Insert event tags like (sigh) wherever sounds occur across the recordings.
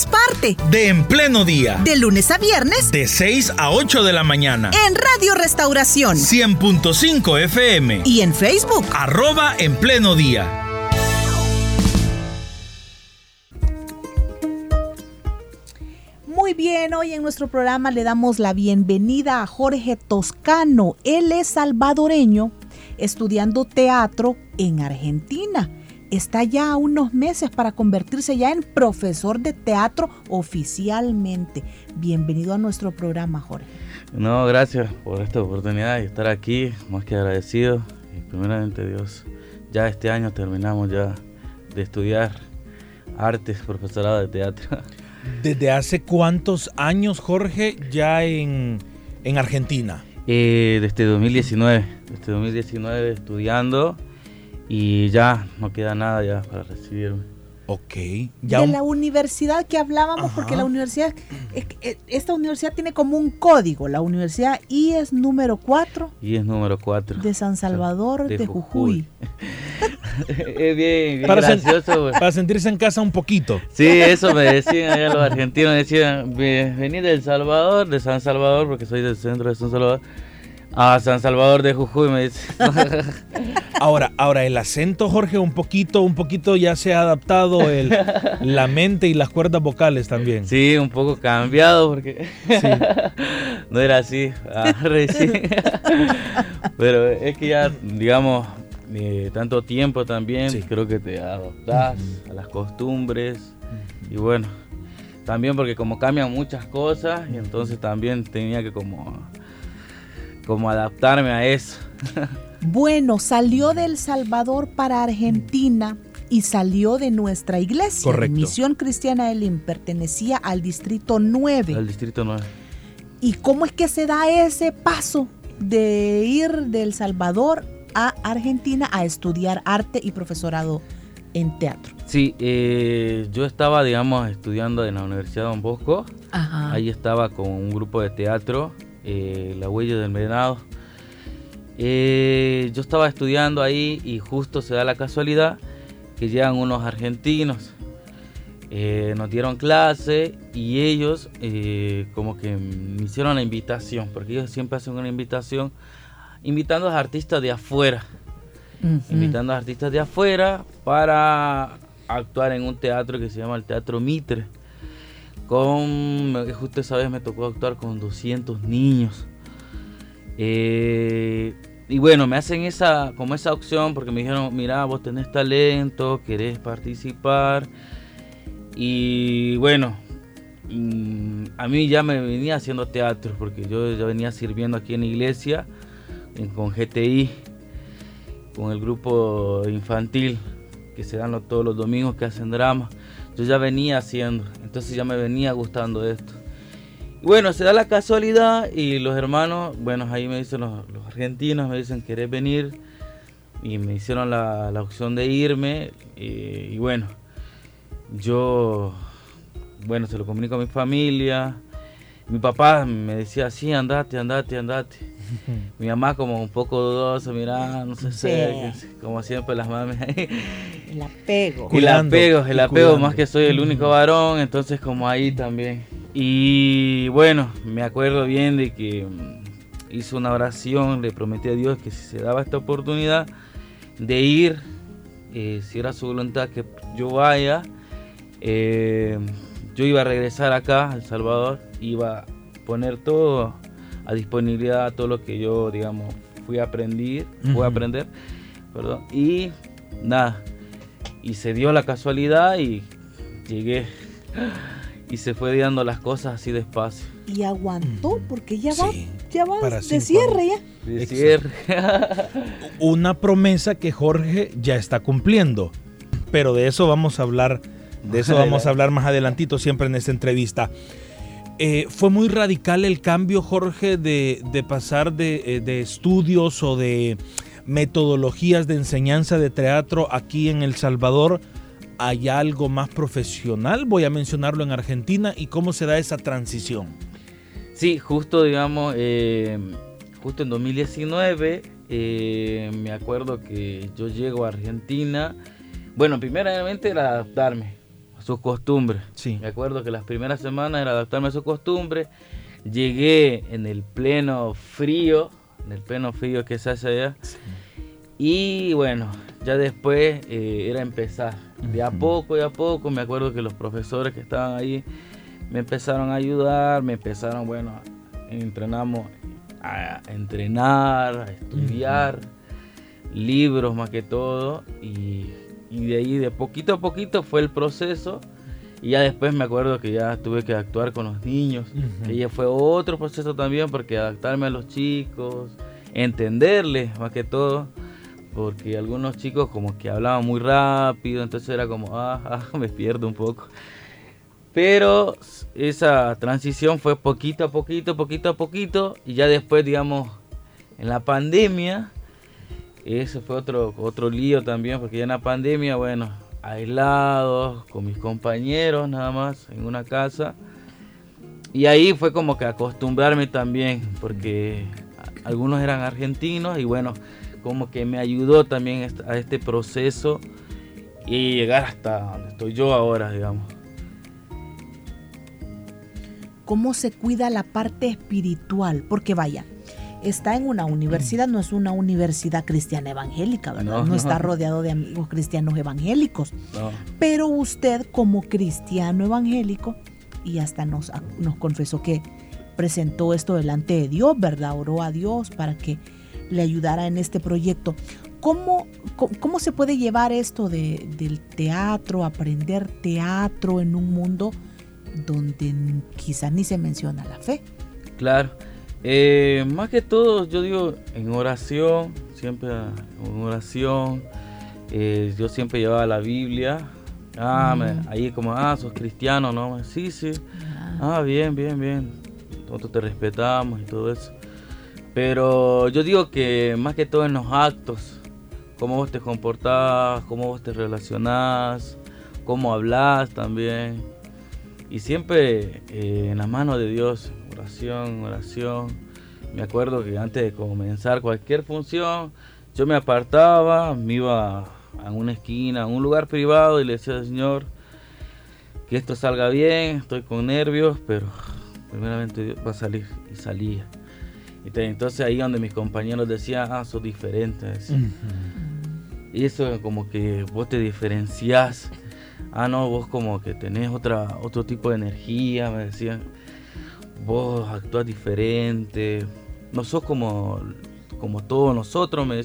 seamos parte de En Pleno Día. De lunes a viernes. De 6 a 8 de la mañana. En Radio Restauración. 100.5 FM. Y en Facebook. Arroba En Pleno Día. Muy bien, hoy en nuestro programa le damos la bienvenida a Jorge Toscano. Él es salvadoreño, estudiando teatro en Argentina está ya a unos meses para convertirse ya en profesor de teatro oficialmente. Bienvenido a nuestro programa, Jorge. No, gracias por esta oportunidad y estar aquí, más que agradecido. Y primeramente Dios, ya este año terminamos ya de estudiar artes, profesorado de teatro. (laughs) ¿Desde hace cuántos años, Jorge, ya en, Argentina? Eh, desde 2019, desde 2019 estudiando y ya no queda nada ya para recibirme. Ok. de la universidad que hablábamos, porque la universidad, eh, esta universidad tiene como un código, la universidad I es número 4. I es número 4. De San Salvador de, Jujuy. (laughs) es bien, para gracioso. para sentirse en casa un poquito. Sí, eso me decían allá los argentinos, decían, vení del Salvador, de San Salvador, porque soy del centro de San Salvador Ah, San Salvador de Jujuy me dice. (laughs) ahora, ahora el acento, Jorge, un poquito, un poquito ya se ha adaptado el, (laughs) la mente y las cuerdas vocales también. Sí, un poco cambiado porque (laughs) no era así. Ah, Pero es que ya, digamos, eh, tanto tiempo también, creo que te adaptas a las costumbres y bueno, también porque como cambian muchas cosas y entonces también tenía que como como adaptarme a eso. bueno, salió del Salvador para Argentina y salió de nuestra iglesia. Correcto. Misión Cristiana Elim pertenecía al distrito 9. Al distrito 9. ¿Y cómo es que se da ese paso de ir del Salvador a Argentina a estudiar arte y profesorado en teatro? Sí, eh, yo estaba, digamos, estudiando en la Universidad de Don Bosco. Ahí estaba con un grupo de teatro eh, la huella del venado. Eh, yo estaba estudiando ahí y justo se da la casualidad que llegan unos argentinos. Eh, nos dieron clase y ellos como que me hicieron la invitación, porque ellos siempre hacen una invitación invitando a artistas de afuera. Invitando a artistas de afuera para actuar en un teatro que se llama el Teatro Mitre con, justo esa me tocó actuar con 200 niños. Eh, y bueno, me hacen esa, como esa opción porque me dijeron, mira, vos tenés talento, querés participar. Y bueno, mm, a mí ya me venía haciendo teatro porque yo ya venía sirviendo aquí en la iglesia con GTI, con el grupo infantil que se dan todos los domingos que hacen drama yo ya venía haciendo, entonces ya me venía gustando esto. bueno, se da la casualidad y los hermanos, bueno, ahí me dicen los, argentinos, me dicen, ¿querés venir? Y me hicieron la, opción de irme y, bueno, yo, bueno, se lo comunico a mi familia. Mi papá me decía, sí, andate, andate, andate. (laughs) Mi mamá como un poco dudosa, mira, no sé, como siempre las mames ahí. El apego. el apego, el apego, más que soy el único varón, entonces como ahí también. Y bueno, me acuerdo bien de que mm, hizo una oración, le prometí a Dios que si se daba esta oportunidad de ir, eh, si era su voluntad que yo vaya, eh, yo iba a regresar acá, a El Salvador, iba a poner todo a disponibilidad todo lo que yo, digamos, fui a aprender, fui a aprender, perdón, y nada, y se dio la casualidad y llegué y se fue dando las cosas así despacio. Y aguantó porque ya va, ya va de cierre ya. De cierre. (laughs) Una promesa que Jorge ya está cumpliendo, pero de eso vamos a hablar, de eso vamos a hablar más adelantito siempre en esta entrevista. Eh, ¿Fue muy radical el cambio, Jorge, de, pasar de, eh, de, estudios o de metodologías de enseñanza de teatro aquí en El Salvador? ¿Hay algo más profesional? Voy a mencionarlo en Argentina y cómo se da esa transición. Sí, justo digamos, eh, justo en 2019 eh, me acuerdo que yo llego a Argentina. Bueno, primeramente era adaptarme a sus costumbres. Sí. Me acuerdo que las primeras semanas era adaptarme a sus costumbres. Llegué en el pleno frío, en el pleno frío que se hace allá. Y bueno, ya después eh, era empezar. De a poco, de a poco, me acuerdo que los profesores que estaban ahí me empezaron a ayudar, me empezaron, bueno, entrenamos a entrenar, a estudiar, libros más que todo, y, de ahí de poquito a poquito fue el proceso. Y ya después me acuerdo que ya tuve que actuar con los niños, que ya fue otro proceso también, porque adaptarme a los chicos, entenderles más que todo, porque algunos chicos como que hablaban muy rápido, entonces era como, ah, (laughs) ah me pierdo un poco. Pero esa transición fue poquito a poquito, poquito a poquito, y ya después, digamos, en la pandemia, eso fue otro, otro lío también, porque ya en la pandemia, bueno, aislados, con mis compañeros nada más, en una casa. Y ahí fue como que acostumbrarme también, porque algunos eran argentinos y bueno, como que me ayudó también a este proceso y llegar hasta donde estoy yo ahora, digamos cómo se cuida la parte espiritual, porque vaya, está en una universidad, no es una universidad cristiana evangélica, ¿verdad? No, está rodeado de amigos cristianos evangélicos. Pero usted como cristiano evangélico, y hasta nos, nos confesó que presentó esto delante de Dios, ¿verdad? Oró a Dios para que le ayudara en este proyecto. ¿Cómo, cómo, se puede llevar esto de, del teatro, aprender teatro en un mundo donde quizás ni se menciona la fe. Claro. Eh, más que todo, yo digo en oración, siempre en oración. Eh, yo siempre llevaba la Biblia. Ah, ahí como, ah, sos cristiano, ¿no? Sí, sí. Ah, ah bien, bien, bien. Nosotros te respetamos y todo eso. Pero yo digo que más que todo en los actos, cómo vos te comportás, cómo vos te relacionás, cómo hablas también. Y siempre eh, en la mano de Dios, oración, oración. Me acuerdo que antes de comenzar cualquier función, yo me apartaba, me iba a una esquina, a un lugar privado y le decía al Señor que esto salga bien, estoy con nervios, pero primeramente Dios va a salir. Y salía. Entonces ahí donde mis compañeros decían, ah, sos diferente. Y eso como que vos te diferenciás ah, no, vos como que tenés otra, otro tipo de energía, me decían, vos actúas diferente, no sos como, como todos nosotros, me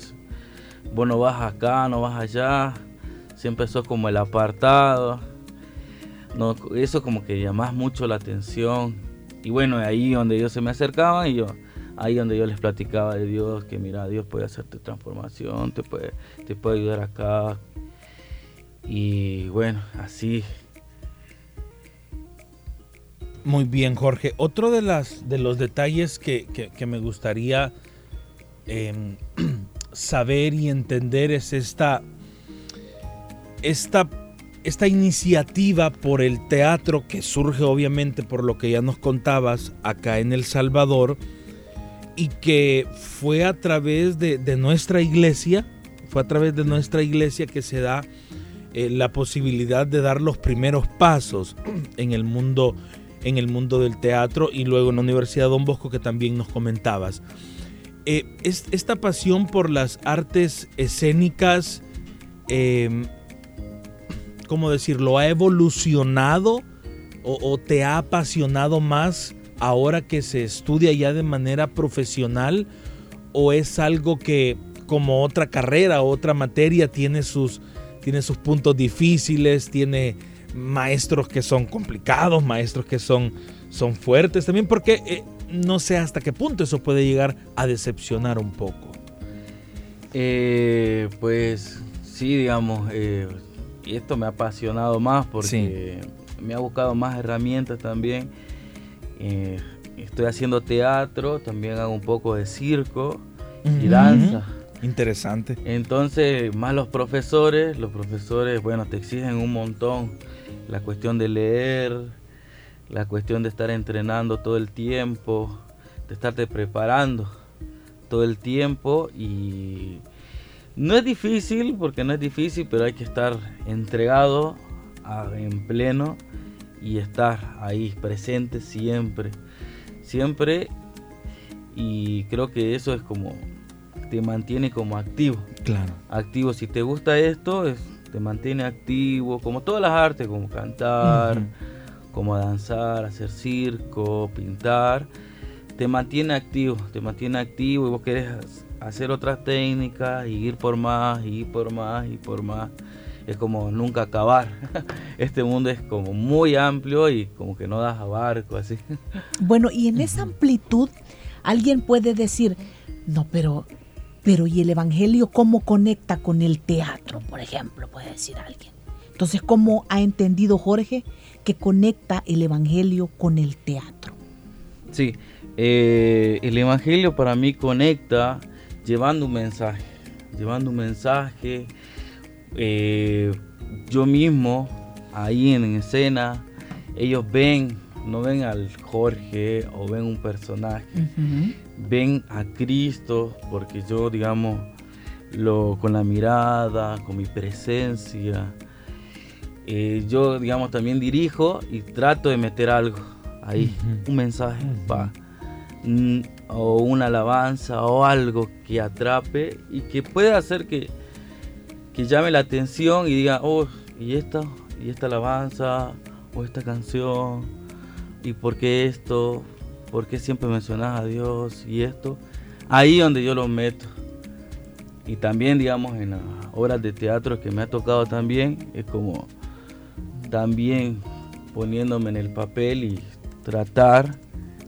vos no vas acá, no vas allá, siempre sos como el apartado, no, eso como que llamás mucho la atención, y bueno, ahí donde ellos se me acercaban y yo, ahí donde yo les platicaba de Dios, que mira, Dios puede hacerte transformación, te puede, te puede ayudar acá, y bueno, así. Muy bien, Jorge. Otro de, las, de los detalles que, me gustaría em, (clears throat) saber y entender es esta, esta, esta iniciativa por el teatro que surge obviamente por lo que ya nos contabas acá en El Salvador y que fue a través de, de nuestra iglesia, fue a través de nuestra iglesia que se da eh, la posibilidad de dar los primeros pasos en el mundo en el mundo del teatro y luego en la Universidad Don Bosco que también nos comentabas. Eh, esta pasión por las artes escénicas, eh, ¿cómo decirlo? ¿Ha evolucionado o, te ha apasionado más ahora que se estudia ya de manera profesional? ¿O es algo que como otra carrera, otra materia tiene sus, tiene sus puntos difíciles, tiene maestros que son complicados, maestros que son, son fuertes también, porque eh, no sé hasta qué punto eso puede llegar a decepcionar un poco. Eh, pues sí, digamos, eh, y esto me ha apasionado más porque me ha buscado más herramientas también. estoy haciendo teatro, también hago un poco de circo y danza. Interesante. Entonces, más los profesores, los profesores, bueno, te exigen un montón. La cuestión de leer, la cuestión de estar entrenando todo el tiempo, de estarte preparando todo el tiempo y no es difícil, porque no es difícil, pero hay que estar entregado en pleno y estar ahí presente siempre, siempre y creo que eso es como te mantiene como activo. Claro. Activo, si te gusta esto, es, te mantiene activo, como todas las artes, como cantar, como danzar, hacer circo, pintar, te mantiene activo, te mantiene activo y vos querés hacer otras técnicas y ir por más, y ir por más, y por más. Es como nunca acabar. (laughs) Este mundo es como muy amplio y como que no das abarco así. Bueno, y en esa amplitud alguien puede decir, no, pero pero ¿y el Evangelio cómo conecta con el teatro, por ejemplo? Puede decir alguien. Entonces, ¿cómo ha entendido Jorge que conecta el Evangelio con el teatro? Sí, eh, el Evangelio para mí conecta llevando un mensaje, llevando un mensaje. Eh, yo mismo, ahí en escena, ellos ven, no ven al Jorge o ven un personaje, ven a Cristo, porque yo, digamos, lo, con la mirada, con mi presencia, eh, yo, digamos, también dirijo y trato de meter algo ahí, un mensaje, o una alabanza o algo que atrape y que pueda hacer que, que llame la atención y diga, oh, y esta, y esta alabanza, o esta canción, y por qué esto, ¿por qué siempre mencionas a Dios y esto? Ahí donde yo lo meto. Y también, digamos, en las obras de teatro que me ha tocado también, es como también poniéndome en el papel y tratar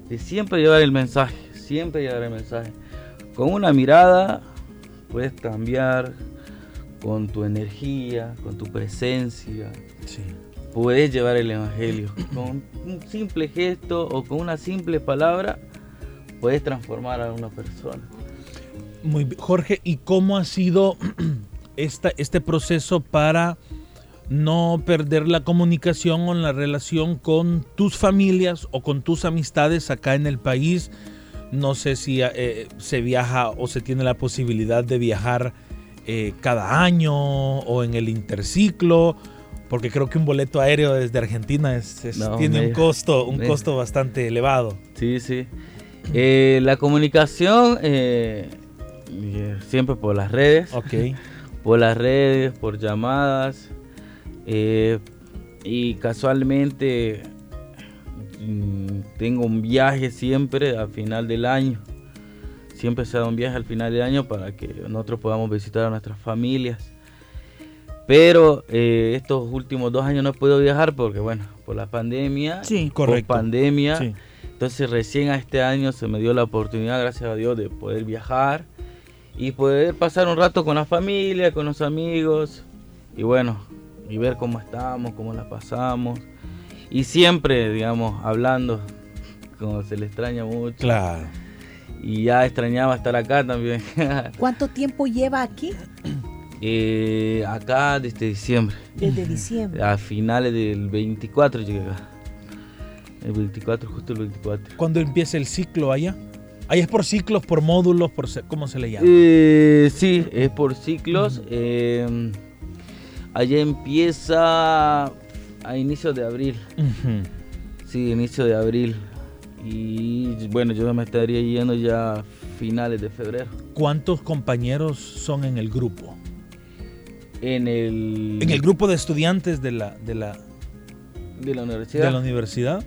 de siempre llevar el mensaje, siempre llevar el mensaje. Con una mirada puedes cambiar con tu energía, con tu presencia. Sí puedes llevar el Evangelio. Con un simple gesto o con una simple palabra puedes transformar a una persona. Muy Jorge, ¿y cómo ha sido (clears throat) esta, este proceso para no perder la comunicación o la relación con tus familias o con tus amistades acá en el país? No sé si eh, se viaja o se tiene la posibilidad de viajar eh, cada año o en el interciclo porque creo que un boleto aéreo desde Argentina tiene un costo, un costo bastante elevado. Sí, sí. Eh, la comunicación eh, siempre por las redes. Ok. (laughs) Por las redes, por llamadas. Eh, y casualmente mm, tengo un viaje siempre al final del año. Siempre se da un viaje al final del año para que nosotros podamos visitar a nuestras familias. Pero eh, estos últimos dos años no he podido viajar porque, bueno, por la pandemia. Sí, correcto. Por pandemia. Entonces recién a este año se me dio la oportunidad, gracias a Dios, de poder viajar y poder pasar un rato con la familia, con los amigos y bueno, y ver cómo estamos, cómo la pasamos. Y siempre, digamos, hablando, como se le extraña mucho. Claro. Y ya extrañaba estar acá también. (laughs) ¿Cuánto tiempo lleva aquí? (coughs) Eh, acá desde diciembre. Desde diciembre. A finales del 24 llegué acá. El 24, justo el 24. ¿Cuándo empieza el ciclo allá? ¿Ahí es por ciclos, por módulos, por cómo se le llama? Eh, sí, es por ciclos. Eh, allá empieza a inicios de abril. Sí, inicio de abril. Y bueno, yo me estaría yendo ya a finales de febrero. ¿Cuántos compañeros son en el grupo? En el... En el grupo de estudiantes de la... De la, de la universidad. De la universidad.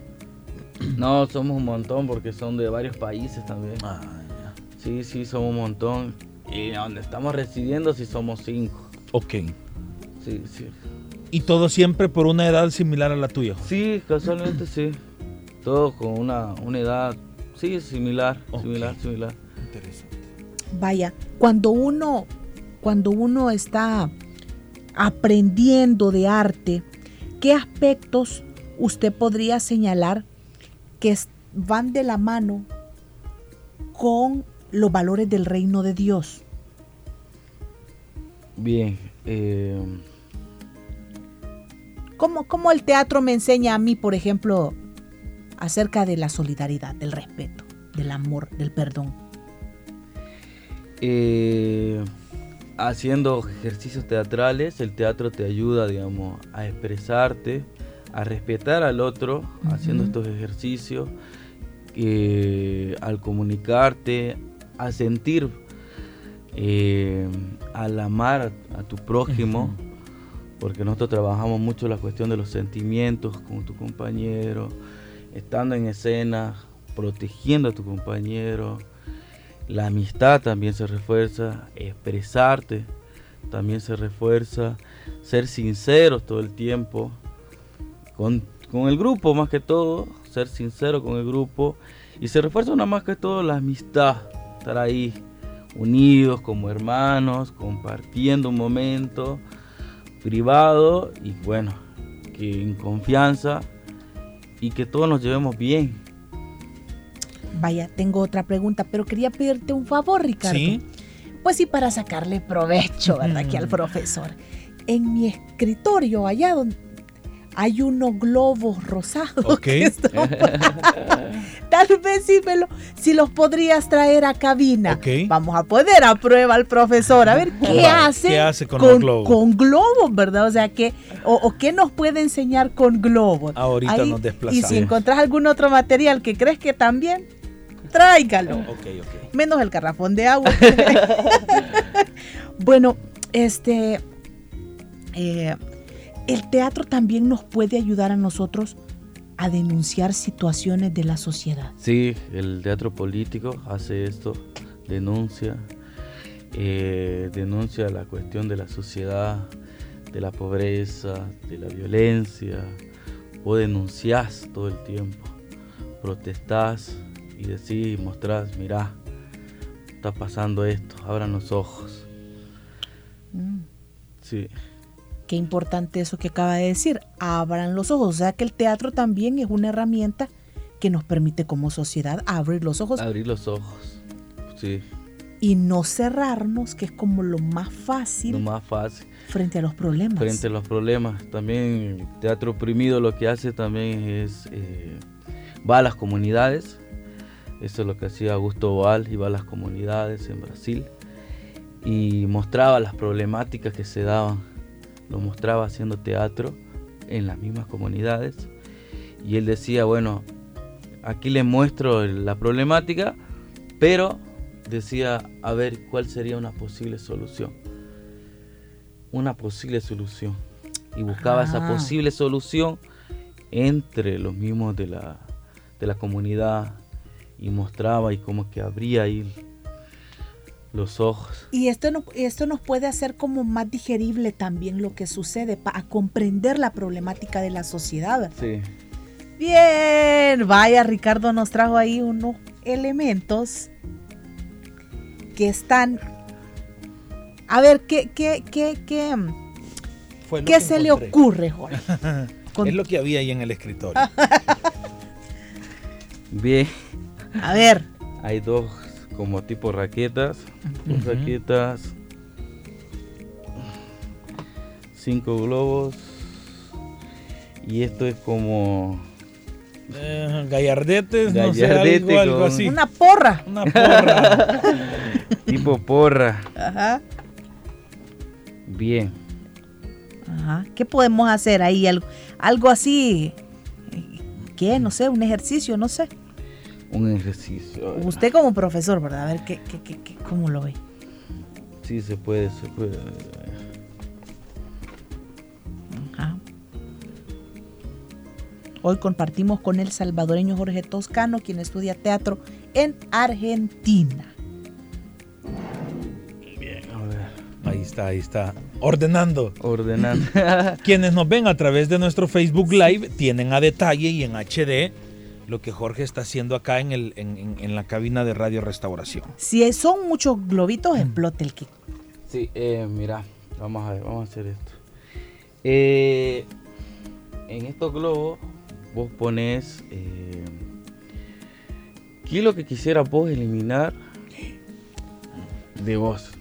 No, somos un montón porque son de varios países también. Ah, Sí, sí, somos un montón. Y donde estamos residiendo sí somos cinco. Ok. Sí, sí. ¿Y todo siempre por una edad similar a la tuya? Sí, casualmente sí. Todo con una, una edad, sí, similar, similar, similar. Interesante. Vaya, cuando uno, cuando uno está aprendiendo de arte, ¿qué aspectos usted podría señalar que van de la mano con los valores del reino de Dios? Bien. Eh... ¿Cómo, ¿Cómo el teatro me enseña a mí, por ejemplo, acerca de la solidaridad, del respeto, del amor, del perdón? Eh, haciendo ejercicios teatrales, el teatro te ayuda, digamos, a expresarte, a respetar al otro, haciendo estos ejercicios, eh, al comunicarte, a sentir, eh, al amar a tu prójimo, porque nosotros trabajamos mucho la cuestión de los sentimientos con tu compañero, estando en escena, protegiendo a tu compañero. La amistad también se refuerza, expresarte también se refuerza, ser sinceros todo el tiempo, con, con, el grupo más que todo, ser sincero con el grupo, y se refuerza una más que todo la amistad, estar ahí unidos como hermanos, compartiendo un momento privado y bueno, que en confianza y que todos nos llevemos bien. Vaya, tengo otra pregunta, pero quería pedirte un favor, Ricardo. Sí. Pues sí, para sacarle provecho, ¿verdad? Aquí al profesor. En mi escritorio, allá donde hay unos globos rosados. Ok. (laughs) (laughs) Tal vez sí me lo, si los podrías traer a cabina. Ok. Vamos a poner a prueba al profesor, a ver (laughs) qué hace, ¿qué hace con los globos? Con globos, ¿verdad? O sea, que, o, o qué nos puede enseñar con globos. Ahorita Ahí- nos desplazamos. Y si encontrás algún otro material que crees que también, tráigalo. Ok, ok. Menos el garrafón de agua. (laughs) bueno, este. eh, el teatro también nos puede ayudar a nosotros a denunciar situaciones de la sociedad. Sí, el teatro político hace esto, denuncia, eh, denuncia la cuestión de la sociedad, de la pobreza, de la violencia. Vos denunciás todo el tiempo, protestás y decís, mostrás, mirá, está pasando esto, abran los ojos. Mm, Sí, Qué importante eso que acaba de decir. Abran los ojos. O sea que el teatro también es una herramienta que nos permite como sociedad abrir los ojos abrir los ojos. Sí, y no cerrarnos, que es como lo más fácil lo más fácil. frente a los problemas. frente a los problemas. También el Teatro Oprimido lo que hace también es eh, va a las comunidades. Eso es lo que hacía Augusto Boal, iba a las comunidades en Brasil y mostraba las problemáticas que se daban. Lo mostraba haciendo teatro en las mismas comunidades. Y él decía, bueno, aquí les muestro la problemática, pero decía, a ver, ¿cuál sería una posible solución? Una posible solución. Y buscaba esa Ah. posible solución entre los mismos de la, de la comunidad y mostraba y como que abría ahí los ojos. Y esto, no, esto nos puede hacer como más digerible también lo que sucede, para comprender la problemática de la sociedad. Sí. Bien, vaya, Ricardo nos trajo ahí unos elementos que están... A ver, ¿qué, qué, qué, qué, Fue qué que se le ocurre, Jorge? (laughs) Con- Es lo que había ahí en el escritorio. (laughs) Bien, A ver, hay dos como tipo raquetas. Dos raquetas. Cinco globos. Y esto es como Eh, gallardetes, no sé, Gallardete algo, así. una porra. Una porra. (laughs) tipo porra. Ajá. Bien. Ajá. ¿Qué podemos hacer ahí? Algo, algo así. ¿Qué? No sé, un ejercicio, no sé. Un ejercicio. Usted como profesor, ¿verdad? A ver, ¿qué, qué, qué, qué- cómo lo ve? Sí, se puede, se puede. Ajá. Hoy compartimos con el salvadoreño Jorge Toscano, quien estudia teatro en Argentina. A ver, Ahí está, ahí está. Ordenando. ordenando. (laughs) Quienes nos ven a través de nuestro Facebook Live tienen a detalle y en HD lo que Jorge está haciendo acá en, el, en, en- en la cabina de Radio Restauración. Si son muchos globitos, explote el que. Sí, eh, mira, vamos a ver, vamos a hacer esto. Eh, en estos globos vos pones eh, qué es lo que quisieras vos eliminar de vos.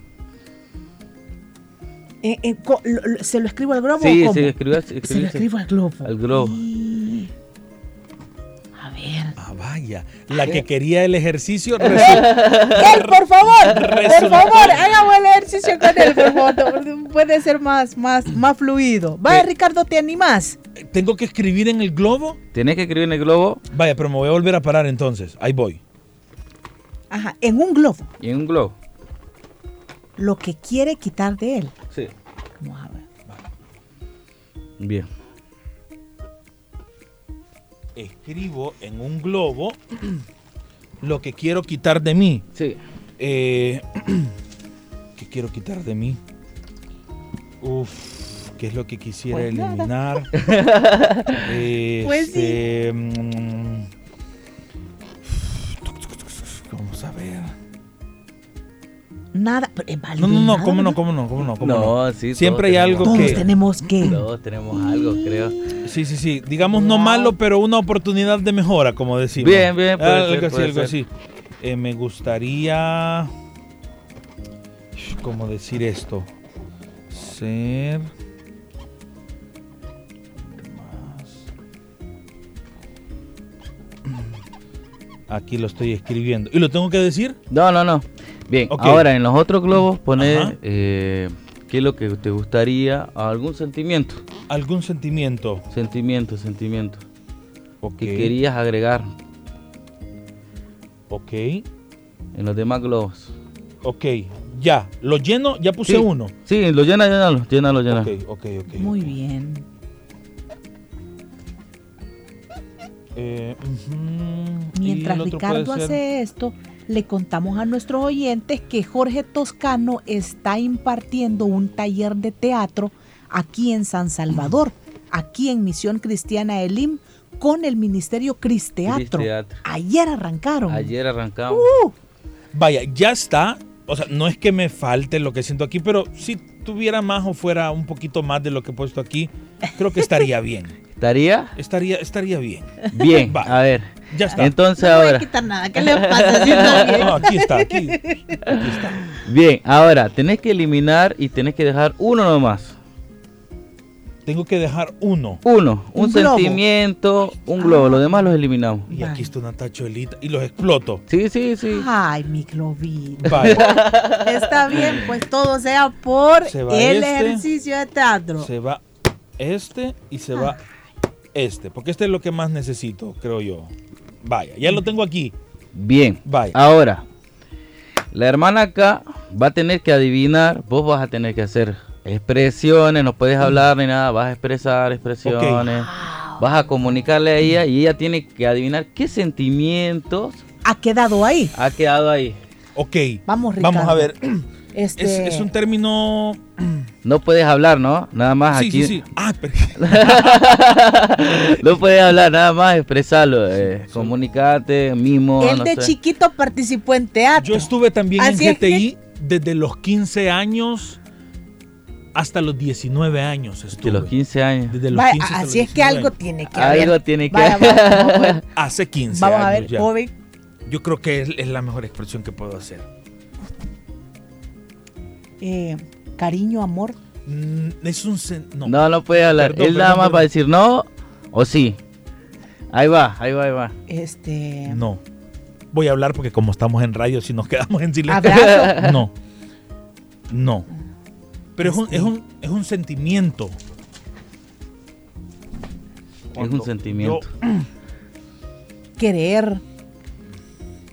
Eh, eh, co- lo- lo- ¿Se lo escribo al globo Sí, o cómo? escribas- Se lo escribo al globo. Al globo. La que quería el ejercicio (laughs) Él, por favor, por favor, hagamos el ejercicio con él, por favor. Puede ser más, más, más fluido. Vaya. Ricardo, ¿te animás? ¿Tengo que escribir en el globo? Tienes que escribir en el globo Vaya, pero me voy a volver a parar entonces. Ahí voy. Ajá, en un globo. y en un globo. Lo que quiere quitar de él. Sí. Vamos a ver. Bien. Escribo en un globo lo que quiero quitar de mí. Sí. Eh, (clears throat) ¿Qué quiero quitar de mí? Uf, ¿qué es lo que quisiera Pues eliminar? (laughs) Pues sí. Este, mm, Vamos a ver. Nada, No, no, no, ¿cómo no? ¿Cómo no? ¿Cómo no? ¿Cómo no? No, sí. Siempre hay todos algo Todos que- tenemos que. Todos tenemos algo, creo. Sí, sí, sí. Digamos no malo, pero una oportunidad de mejora, como decimos. Bien, bien, puede algo ser, así, puede algo ser. así. Eh, me gustaría. ¿Cómo decir esto? Ser. Aquí lo estoy escribiendo. ¿Y lo tengo que decir? No, no, no. Bien, ahora en los otros globos pones Ajá. eh, qué es lo que te gustaría, algún sentimiento. Algún sentimiento. Sentimiento, sentimiento. Ok. Que querías agregar Ok. en los demás globos. Ok. Ya. Lo lleno, ya puse Sí. uno. Sí, lo llena, llénalo, llénalo, llénalo. Ok, ok, ok. Muy bien. Eh, Mientras Ricardo hace esto, le contamos a nuestros oyentes que Jorge Toscano está impartiendo un taller de teatro aquí en San Salvador, aquí en Misión Cristiana Elim, con el Ministerio Cris Teatro. Teatro. Ayer arrancaron. Ayer arrancamos. Uh, Vaya, ya está. O sea, no es que me falte lo que siento aquí, pero si tuviera más o fuera un poquito más de lo que he puesto aquí, creo que estaría bien. (laughs) ¿Estaría? Estaría, estaría bien. Bien, Va. a ver. Ya está. Entonces no voy a ahora, quitar nada. ¿Qué le pasa? Si (laughs) está bien. No, aquí está, aquí, aquí está. bien, ahora tenés que eliminar y tenés que dejar uno nomás. Tengo que dejar uno. Uno, un, Un globo. sentimiento, un globo, los demás los eliminamos. Y Vale. aquí está una tachuelita y los exploto. Sí, sí, sí. Ay, mi globito. (laughs) Está bien, pues todo sea por Se el este. ejercicio de teatro. se va este y se va este, porque este es lo que más necesito, creo yo. Vaya, ya lo tengo aquí. Bien. Vaya. Ahora, la hermana acá va a tener que adivinar, vos vas a tener que hacer expresiones, no puedes hablar ni nada, vas a expresar expresiones, vas a comunicarle a ella y ella tiene que adivinar qué sentimientos Ha quedado ahí. ha quedado ahí. Ok. Vamos, Ricardo. Vamos a ver. (clears throat) Este, Es, es un término. No puedes hablar, ¿no? Nada más Sí, aquí. sí, sí. Ah, pero- (laughs) no puedes hablar, nada más expresarlo, eh, comunicarte, mismo. Él no de sé. chiquito participó en teatro. Yo estuve también Así en es que- GTI desde los 15 años hasta los 19 años. Estuve. De los 15 años. Desde los Vaya, 15 hasta así los es que algo 19. tiene que haber. Algo tiene que Vaya, vamos, vamos a ver. Hace 15 Vamos a años ver, ya. joven. Yo creo que es, es la mejor expresión que puedo hacer. Eh, cariño, amor. Mm, es un... No. No, no puede hablar. Perdón, Él nada más perdón. va a decir no o sí. Ahí va, ahí va, ahí va. Este. No. Voy a hablar porque como estamos en radio, si nos quedamos en silencio... Abrazo. (laughs) No. No. Pero es un, es un, es un sentimiento. Es un sentimiento. yo- (clears throat) Querer.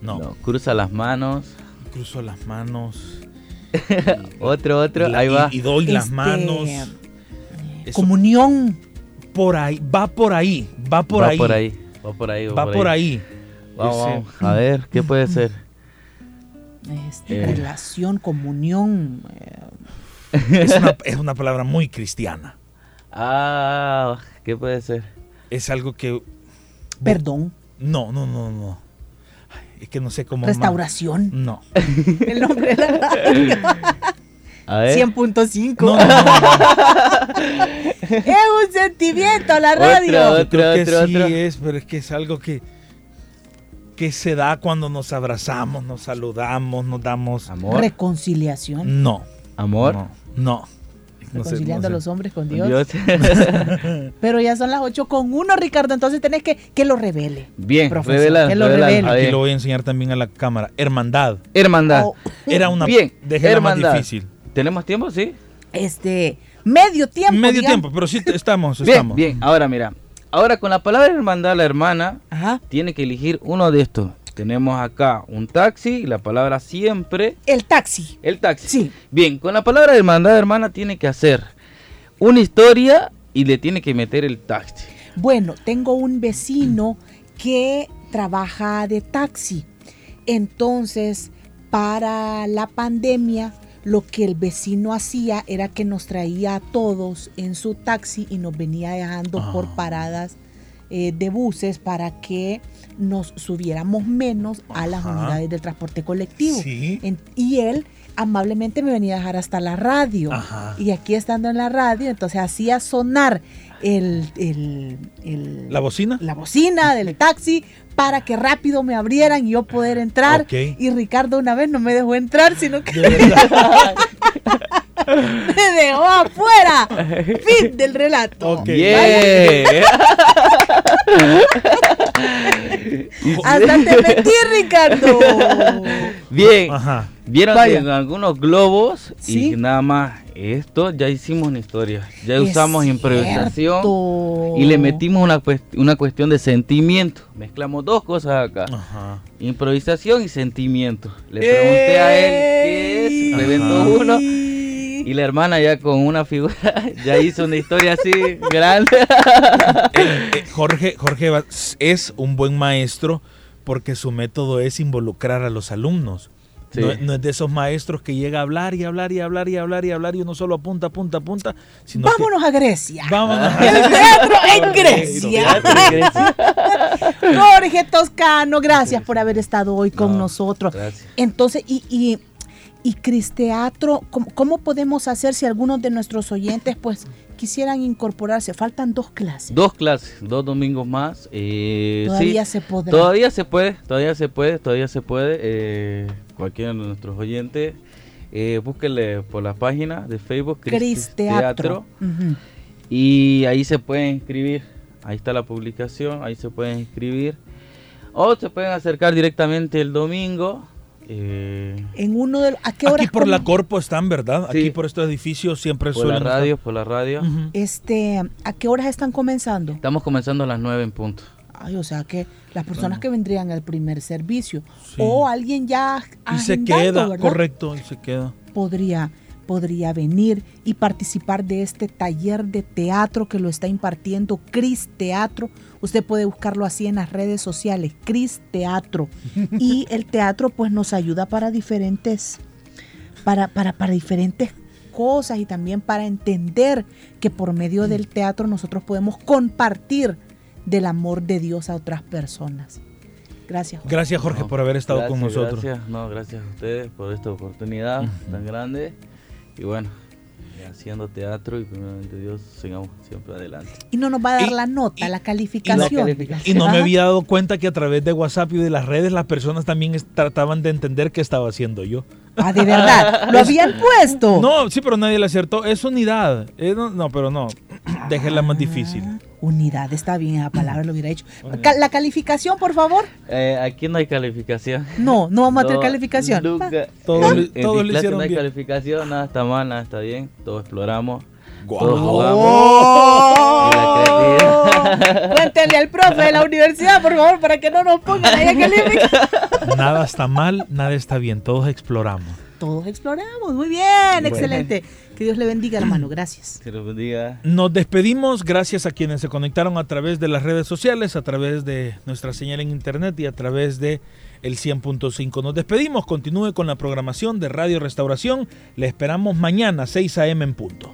no. No, Cruza las manos. Cruzo las manos. (laughs) Otro, otro. la- ahí y- va. Y, doy las Este, manos. Eso- Comunión. por ahí, va por ahí, va por va ahí. por ahí. Va por ahí. Va por ahí. Vamos. A ver, ¿qué puede ser? Este, Eh. Relación, comunión. eh, Es una, es una palabra muy cristiana. Ah, ¿qué puede ser? Es algo que. perdón. No, no, no, no. Es que no sé cómo. más- Restauración. No. (laughs) El nombre de la radio. (laughs) A ver. 100.5. No, no, no, no. (laughs) Es un sentimiento la radio. Otro, Yo creo que otro, sí otro. es, pero es que es algo que. que se da cuando nos abrazamos, nos saludamos, nos damos. Amor. Reconciliación. No. Amor. No. No. reconciliando a los hombres con Dios. (laughs) (laughs) Pero ya son las 8 con 1, Ricardo, entonces tenés que que lo revele. Bien, revela, que lo revele. Aquí lo voy a enseñar también a la cámara. Hermandad. Hermandad. Oh. Era una Bien, hermandad. más difícil. ¿Tenemos tiempo? Sí. Este, medio tiempo. Medio tiempo, pero sí estamos, bien, estamos. Bien, ahora mira. Ahora con la palabra hermandad, la hermana tiene que elegir uno de estos. Tenemos acá un taxi y la palabra siempre. El taxi. El taxi. Sí. Bien, con la palabra hermandad, hermana, tiene que hacer una historia y le tiene que meter el taxi. Bueno, tengo un vecino que trabaja de taxi. Entonces, para la pandemia, lo que el vecino hacía era que nos traía a todos en su taxi y nos venía dejando por ah. paradas eh, de buses para que nos subiéramos menos a las unidades del transporte colectivo. y él amablemente me venía a dejar hasta la radio. Y aquí estando en la radio, entonces hacía sonar el, la bocina. La bocina del taxi para que rápido me abrieran y yo poder entrar. Y Ricardo una vez no me dejó entrar, sino que (laughs) me dejó (laughs) afuera. Fin del relato. (laughs) Hasta te metí, Ricardo. Bien. Vieron en algunos globos y nada más esto ya hicimos una historia. Ya usamos improvisación y le metimos una, una cuestión de sentimiento. Mezclamos dos cosas acá. Improvisación y sentimiento. Le pregunté a él qué es, reventó uno. Y la hermana ya con una figura, (laughs) ya hizo una historia así grande. Eh, eh, Jorge, Jorge es un buen maestro porque su método es involucrar a los alumnos. No, es de esos maestros que llega a hablar y hablar y hablar y hablar y hablar y uno solo apunta, apunta, apunta. Vámonos a Grecia. Vámonos a El teatro en Grecia. Jorge Toscano, gracias por haber estado hoy con nosotros. Entonces, y, y, y Cristeatro, ¿cómo, ¿cómo podemos hacer si algunos de nuestros oyentes pues quisieran incorporarse? Faltan dos clases. Dos clases, dos domingos más. Eh, todavía se podrá. Todavía se puede, todavía se puede, todavía se puede. Eh, cualquiera de nuestros oyentes, eh, búsquenle por la página de Facebook Cris Teatro. Y ahí se pueden inscribir. Ahí está la publicación, ahí se pueden inscribir. O se pueden acercar directamente el domingo eh, en uno de ¿a qué hora? Aquí por la Corpo están, ¿verdad? Aquí por estos edificios siempre por la radio, por la radio. Este, ¿a qué horas están comenzando? Estamos comenzando a las 9 en punto. Ay, o sea que las personas que vendrían al primer servicio o alguien ya y se queda, correcto, y se queda. Podría podría venir y participar de este taller de teatro que lo está impartiendo Cris Teatro. Usted puede buscarlo así en las redes sociales, Cris Teatro. (laughs) Y el teatro pues nos ayuda para diferentes, para, para, para diferentes cosas y también para entender que por medio del teatro nosotros podemos compartir del amor de Dios a otras personas. Gracias. Jorge. Gracias Jorge por haber estado con nosotros. Gracias, no, gracias a ustedes por esta oportunidad tan grande. Y bueno, haciendo teatro y primeramente Dios, sigamos siempre adelante. Y no nos va a dar la nota, la, calificación. Y no me había dado cuenta que a través de WhatsApp y de las redes las personas también trataban de entender qué estaba haciendo yo. Ah, de verdad, (laughs) lo habían puesto. No, sí, pero nadie le acertó. Es unidad. no, pero no, (clears throat) déjenla más difícil. Unidad, está bien, esa palabra lo hubiera hecho. (clears throat) ¿La calificación, por favor? Eh, aquí no hay calificación. No, no vamos a tener calificación. Nunca. Todo, en todo hicieron no hay calificación, nada está mal, nada está bien. Todos exploramos. Todos jugamos. Oh. (laughs) Cuéntenle al profe de la universidad, por favor, para que no nos pongan ahí a calificar. (laughs) Nada está mal, nada está bien. Todos exploramos. Todos exploramos. Muy bien, excelente. Que Dios le bendiga, hermano. (clears throat) Gracias. Que bendiga. Nos despedimos. Gracias a quienes se conectaron a través de las redes sociales, a través de nuestra señal en internet y a través de el 100.5. Nos despedimos. Continúe con la programación de Radio Restauración. Le esperamos mañana, 6 a.m. en punto.